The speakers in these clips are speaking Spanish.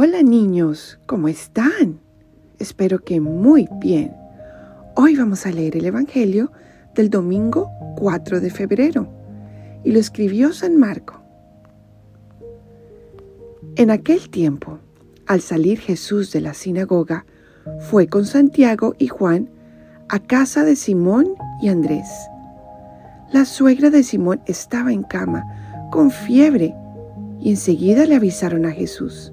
Hola niños, ¿cómo están? Espero que muy bien. Hoy vamos a leer el Evangelio del domingo 4 de febrero y lo escribió San Marco. En aquel tiempo, al salir Jesús de la sinagoga, fue con Santiago y Juan a casa de Simón y Andrés. La suegra de Simón estaba en cama, con fiebre, y enseguida le avisaron a Jesús.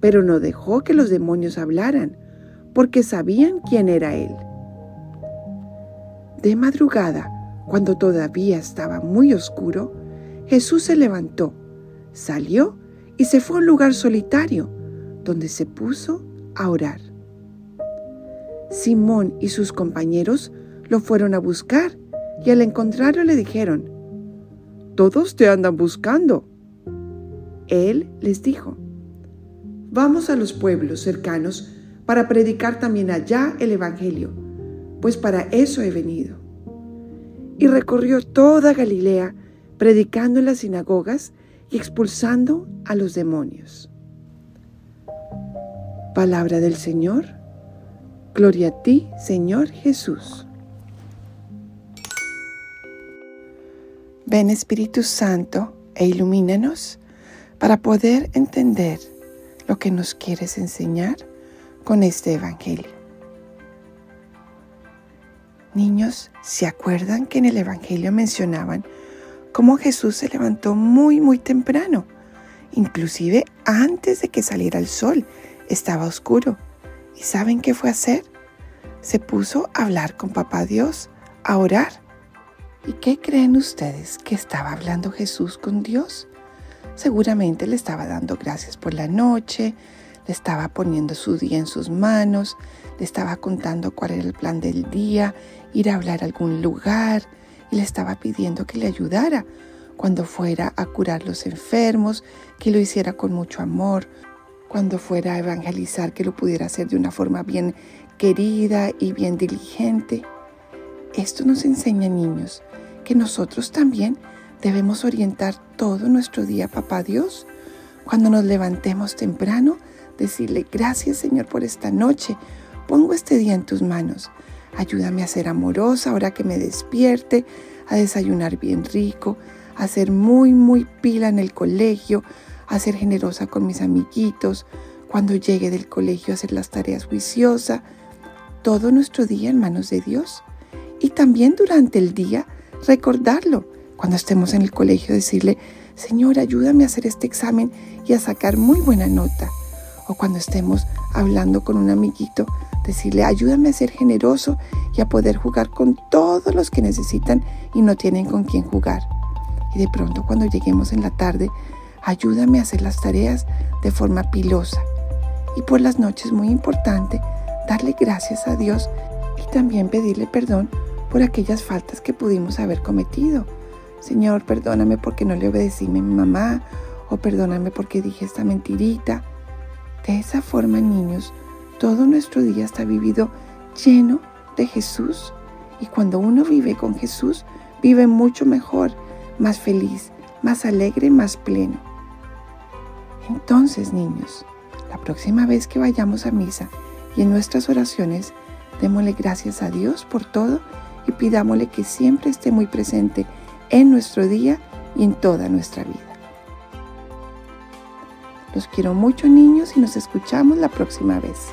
pero no dejó que los demonios hablaran, porque sabían quién era él. De madrugada, cuando todavía estaba muy oscuro, Jesús se levantó, salió y se fue a un lugar solitario, donde se puso a orar. Simón y sus compañeros lo fueron a buscar y al encontrarlo le dijeron, Todos te andan buscando. Él les dijo, Vamos a los pueblos cercanos para predicar también allá el Evangelio, pues para eso he venido. Y recorrió toda Galilea, predicando en las sinagogas y expulsando a los demonios. Palabra del Señor. Gloria a ti, Señor Jesús. Ven Espíritu Santo e ilumínanos para poder entender lo que nos quieres enseñar con este Evangelio. Niños, ¿se acuerdan que en el Evangelio mencionaban cómo Jesús se levantó muy, muy temprano? Inclusive antes de que saliera el sol, estaba oscuro. ¿Y saben qué fue a hacer? Se puso a hablar con Papá Dios, a orar. ¿Y qué creen ustedes que estaba hablando Jesús con Dios? Seguramente le estaba dando gracias por la noche, le estaba poniendo su día en sus manos, le estaba contando cuál era el plan del día, ir a hablar a algún lugar y le estaba pidiendo que le ayudara cuando fuera a curar los enfermos, que lo hiciera con mucho amor, cuando fuera a evangelizar, que lo pudiera hacer de una forma bien querida y bien diligente. Esto nos enseña, niños, que nosotros también Debemos orientar todo nuestro día, papá Dios. Cuando nos levantemos temprano, decirle, gracias Señor por esta noche. Pongo este día en tus manos. Ayúdame a ser amorosa ahora que me despierte, a desayunar bien rico, a ser muy, muy pila en el colegio, a ser generosa con mis amiguitos, cuando llegue del colegio a hacer las tareas juiciosa. Todo nuestro día en manos de Dios. Y también durante el día recordarlo cuando estemos en el colegio, decirle, Señor, ayúdame a hacer este examen y a sacar muy buena nota. O cuando estemos hablando con un amiguito, decirle, ayúdame a ser generoso y a poder jugar con todos los que necesitan y no tienen con quién jugar. Y de pronto cuando lleguemos en la tarde, ayúdame a hacer las tareas de forma pilosa. Y por las noches, muy importante, darle gracias a Dios y también pedirle perdón por aquellas faltas que pudimos haber cometido Señor, perdóname porque no le obedecí a mi mamá o perdóname porque dije esta mentirita. De esa forma, niños, todo nuestro día está vivido lleno de Jesús. Y cuando uno vive con Jesús, vive mucho mejor, más feliz, más alegre, más pleno. Entonces, niños, la próxima vez que vayamos a misa y en nuestras oraciones, démosle gracias a Dios por todo y pidámosle que siempre esté muy presente en nuestro día y en toda nuestra vida. Los quiero mucho niños y nos escuchamos la próxima vez.